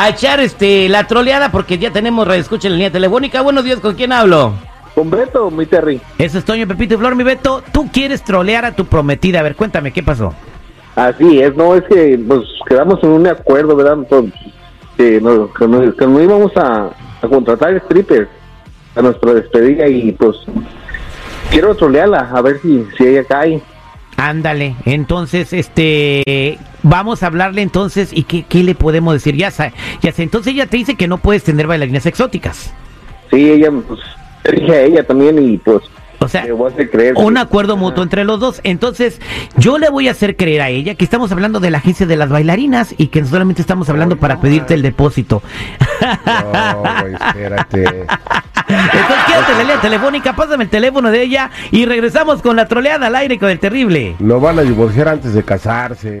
A echar este la troleada porque ya tenemos escucha en la línea telefónica. Buenos días, ¿con quién hablo? Con Beto, mi Terry. Eso es Toño, Pepito y Flor, mi Beto. Tú quieres trolear a tu prometida. A ver, cuéntame, ¿qué pasó? Así es, no, es que pues quedamos en un acuerdo, ¿verdad? Pues, que, nos, que, nos, que nos íbamos a, a contratar strippers a nuestra despedida y pues quiero trolearla, a ver si, si ella cae. Ándale, entonces, este, vamos a hablarle entonces y qué, qué le podemos decir. Ya, sa- ya sé, entonces ella te dice que no puedes tener bailarinas exóticas. Sí, ella, pues, dije a ella también y pues O sea, le voy a hacer creer. un acuerdo mutuo entre los dos. Entonces, yo le voy a hacer creer a ella que estamos hablando de la agencia de las bailarinas y que solamente estamos hablando para pedirte el depósito. No, güey, espérate. Entonces, quédate en la línea telefónica, pásame el teléfono de ella y regresamos con la troleada al aire con el terrible. Lo van a divorciar antes de casarse.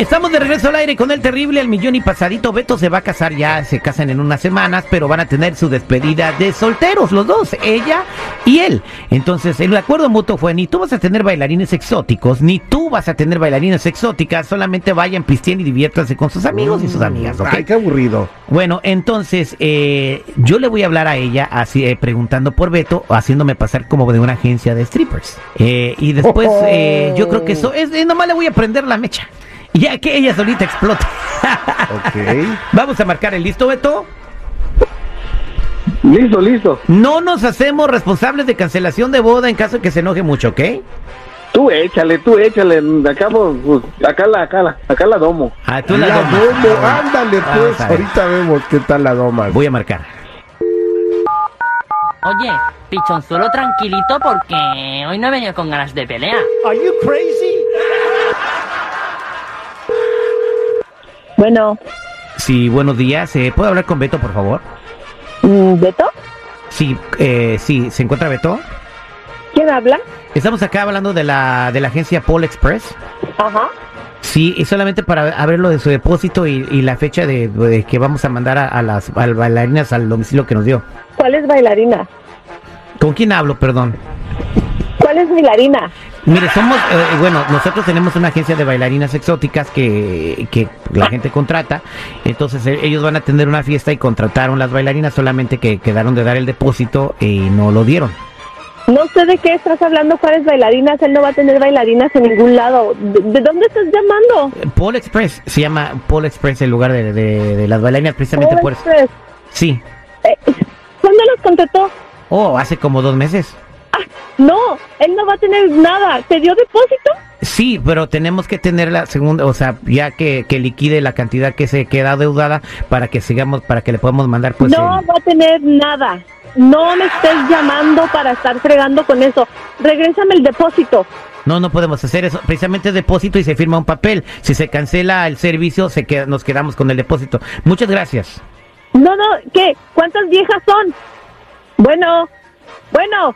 Estamos de regreso al aire con el terrible, el millón y pasadito. Beto se va a casar ya, se casan en unas semanas, pero van a tener su despedida de solteros, los dos, ella y él. Entonces, el acuerdo mutuo fue, ni tú vas a tener bailarines exóticos, ni tú vas a tener bailarinas exóticas, solamente vayan, pisteen y diviértanse con sus amigos y sus amigas, ¿ok? Ay, qué aburrido. Bueno, entonces eh, yo le voy a hablar a ella así eh, preguntando por Beto, haciéndome pasar como de una agencia de strippers. Eh, y después eh, yo creo que eso es, eh, nomás le voy a prender la mecha. Ya que ella solita explote. Ok. Vamos a marcar el listo, Beto. Listo, listo. No nos hacemos responsables de cancelación de boda en caso de que se enoje mucho, ¿ok? Tú échale, tú échale. Acá, pues, acá la, acá la, acá la domo. Ah, tú la domo, ándale Vamos pues, ahorita vemos qué tal la doma. Voy a marcar. Oye, pichonzuelo tranquilito porque hoy no he venido con ganas de pelea. Bueno, Sí, buenos días. Eh, ¿Puedo hablar con Beto, por favor? mm, ¿Beto? Sí, eh, sí, ¿se encuentra Beto? ¿Quién habla? Estamos acá hablando de la, de la agencia Paul Express. Ajá. Sí, y solamente para ver lo de su depósito y, y la fecha de, de que vamos a mandar a, a las a las bailarinas al domicilio que nos dio. ¿Cuál es bailarina? ¿Con quién hablo, perdón? ¿Cuál es bailarina? Mire, somos, eh, bueno, nosotros tenemos una agencia de bailarinas exóticas que, que la gente contrata, entonces eh, ellos van a tener una fiesta y contrataron las bailarinas, solamente que quedaron de dar el depósito y no lo dieron. No sé de qué estás hablando, cuáles bailarinas. Él no va a tener bailarinas en ningún lado. ¿De, de dónde estás llamando? Paul Express, se llama Paul Express el lugar de, de- de las bailarinas, precisamente Paul por eso. Express. Sí. Eh, ¿Cuándo los contrató? Oh, hace como dos meses. No, él no va a tener nada. ¿Te dio depósito? Sí, pero tenemos que tener la segunda, o sea, ya que, que liquide la cantidad que se queda deudada para que sigamos, para que le podamos mandar pues no el- va a tener nada. No me estés llamando para estar fregando con eso. Regrésame el depósito. No, no podemos hacer eso. Precisamente depósito y se firma un papel. Si se cancela el servicio, se queda, nos quedamos con el depósito. Muchas gracias. No, no, ¿qué? ¿Cuántas viejas son? Bueno, bueno,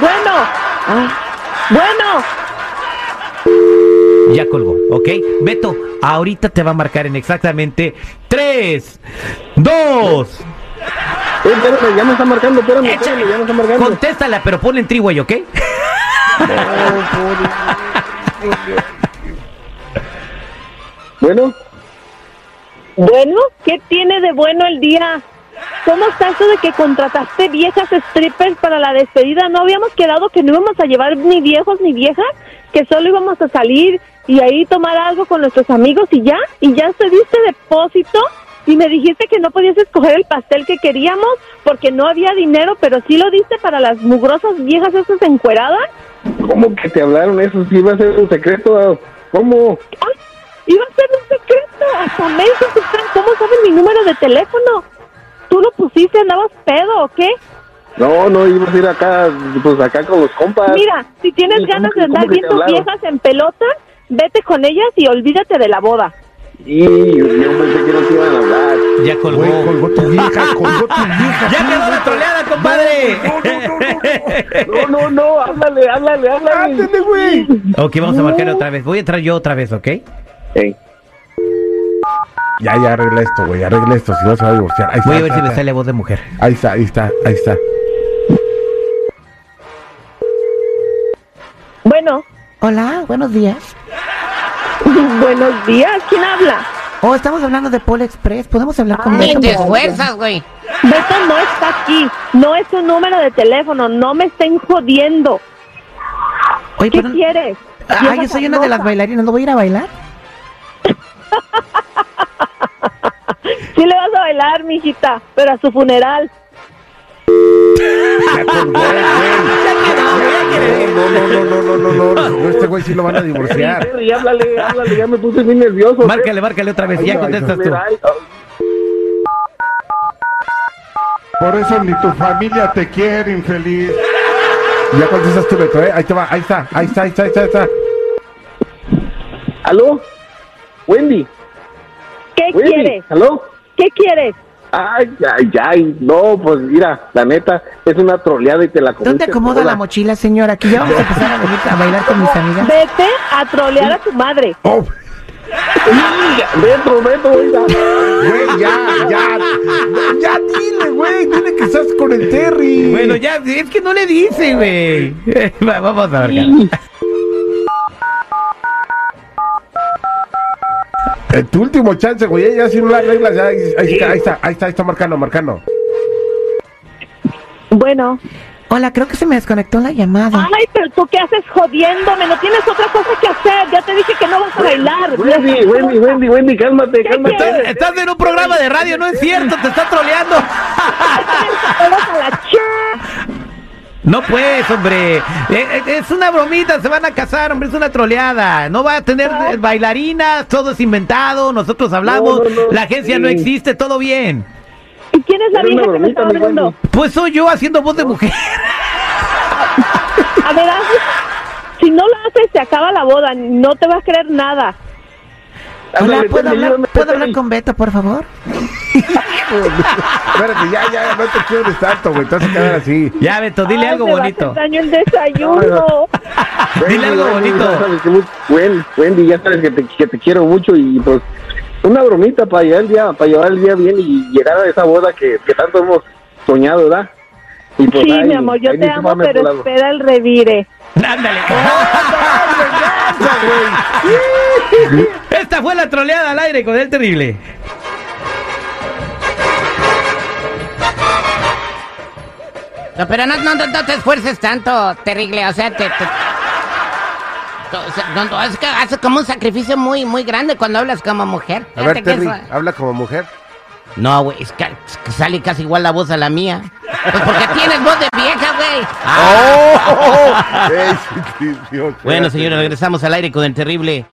bueno, ah, bueno. Ya colgó, ¿ok? Beto, ahorita te va a marcar en exactamente 3, 2. Eh, espérame, ya me está marcando, espérame, espérame, ya me está marcando. Contéstala, pero ponle en triway, ¿ok? Bueno, Bueno, ¿qué tiene de bueno el día? ¿Cómo está eso de que contrataste viejas strippers para la despedida? ¿No habíamos quedado que no íbamos a llevar ni viejos ni viejas? ¿Que solo íbamos a salir y ahí tomar algo con nuestros amigos y ya? ¿Y ya se diste depósito? Y me dijiste que no podías escoger el pastel que queríamos porque no había dinero, pero sí lo diste para las mugrosas viejas esas encueradas. ¿cómo que te hablaron eso? Si iba a ser un secreto, ¿cómo? ¡Ay! Iba a ser un secreto. Hasta están. ¿Cómo saben mi número de teléfono? ¿Tú lo pusiste? ¿Andabas pedo o qué? No, no, ibas a ir acá, pues acá con los compas. Mira, si tienes Sí, ¿cómo ganas de andar viendo viejas en pelota, vete con ellas y olvídate de la boda. Y yo pensé que no te iban a hablar. Ya colgó. Güey, colgó tu vieja, colgó tu vieja. Ya quedó la troleada, compadre. terrible! No, no, no, háblale, háblale, háblale. Ándale, güey. ok, vamos a marcar otra vez. Voy a entrar yo otra vez, ¿ok? Ey, Ya, ya arregla esto, güey. Arregla esto, si no se va a divorciar. Ahí está, Voy a ver si está, me sale voz de mujer. Ahí está, ahí está, ahí está. Bueno, Hola, buenos días. buenos días. ¿Quién habla? Oh, estamos hablando de Polo Express. ¿Podemos hablar con Ay, Beto? Te esfuerzas, güey. Beto no está aquí. No es un número de teléfono. No me estén jodiendo. Oye, ¿Qué pero- quieres? Ah, yo soy una de las bailarinas. ¿No voy a ir a bailar? Sí le vas a bailar, mijita, pero a su funeral. Ya colgó, güey. No, no, no, no, no, no, no, no. No, Este güey sí lo van a divorciar. Terry, háblale, háblale, ya me puse bien nervioso. Márcale, márcale otra vez. Ya contestas tú. Por eso ni tu familia te quiere, infeliz. Ya contestas tú, Beto, ¿eh? Ahí te va, ahí está, ahí está, ahí está, ahí está. Ahí está. ¿Aló? Wendy, ¿Qué Wendy, quieres? ¿aló? ¿Qué quieres? Ay, ay, ay, no, pues mira, la neta, es una troleada y te la comiste ¿Dónde acomoda toda. la mochila, señora? Aquí ya vamos a empezar a, venir a bailar con mis amigas. Vete a trolear a tu madre. Oh, Dentro, dentro, oiga. güey, ya, ya. Ya dile, güey. Dile que estás con el Terry. Bueno, ya, es que no le dice, güey. Va, Vamos a marcar. Eh, tu último chance, güey. Ya si no la arreglas, ya. Ahí, ahí está, ahí está, ahí está, ahí está marcando, marcando. Bueno. Hola, creo que se me desconectó la llamada. Ay, pero tú qué haces jodiéndome. No tienes otra cosa que hacer. Ya te dije que no vas a bailar. Wendy, Wendy. Wendy, Wendy, cálmate, cálmate. quieres? Estás en un programa de radio, no es cierto, te está troleando. A la No pues, hombre. Eh, eh, Es una bromita, se van a casar, hombre, es una troleada. No va a tener eh, bailarinas, todo es inventado, nosotros hablamos, No, no, no. la agencia no existe, todo bien. ¿Y quién es la vieja que me está hablando? Pues soy yo haciendo voz de mujer. A ver, si no lo haces, se acaba la boda. No te vas a creer nada. Hola, Ándale, ¿puedo hablar, ¿puedo hablar con Beto, por favor? Espérate, ya, ya, no te quiebres tanto, güey. Te vas a quedar así. Ya, Beto, dile Ay, algo me va a bonito. daño el desayuno. Dile algo Wendy, bonito. ya sabes que mu- Wen- Wendy, ya sabes que te, que te quiero mucho y pues una bromita para llevar el día, para llevar el día bien y llegar a esa boda que, que tanto hemos soñado, ¿verdad? Y pues, Sí, ay, mi amor, yo ahí te amo, pero espera el revire. Ándale. Esta fue la troleada al aire con el terrible. No, pero no, no, no, te esfuerces tanto, terrible. O sea, te. te- o sea, no, no, es que haces como un sacrificio muy, muy grande cuando hablas como mujer. A ver, Terry, eso- habla como mujer. No, güey, es que, es que sale casi igual la voz a la mía. Pues porque tienes voz de vieja, güey. ¡Oh! Dios, Bueno, señores, regresamos al aire con el terrible.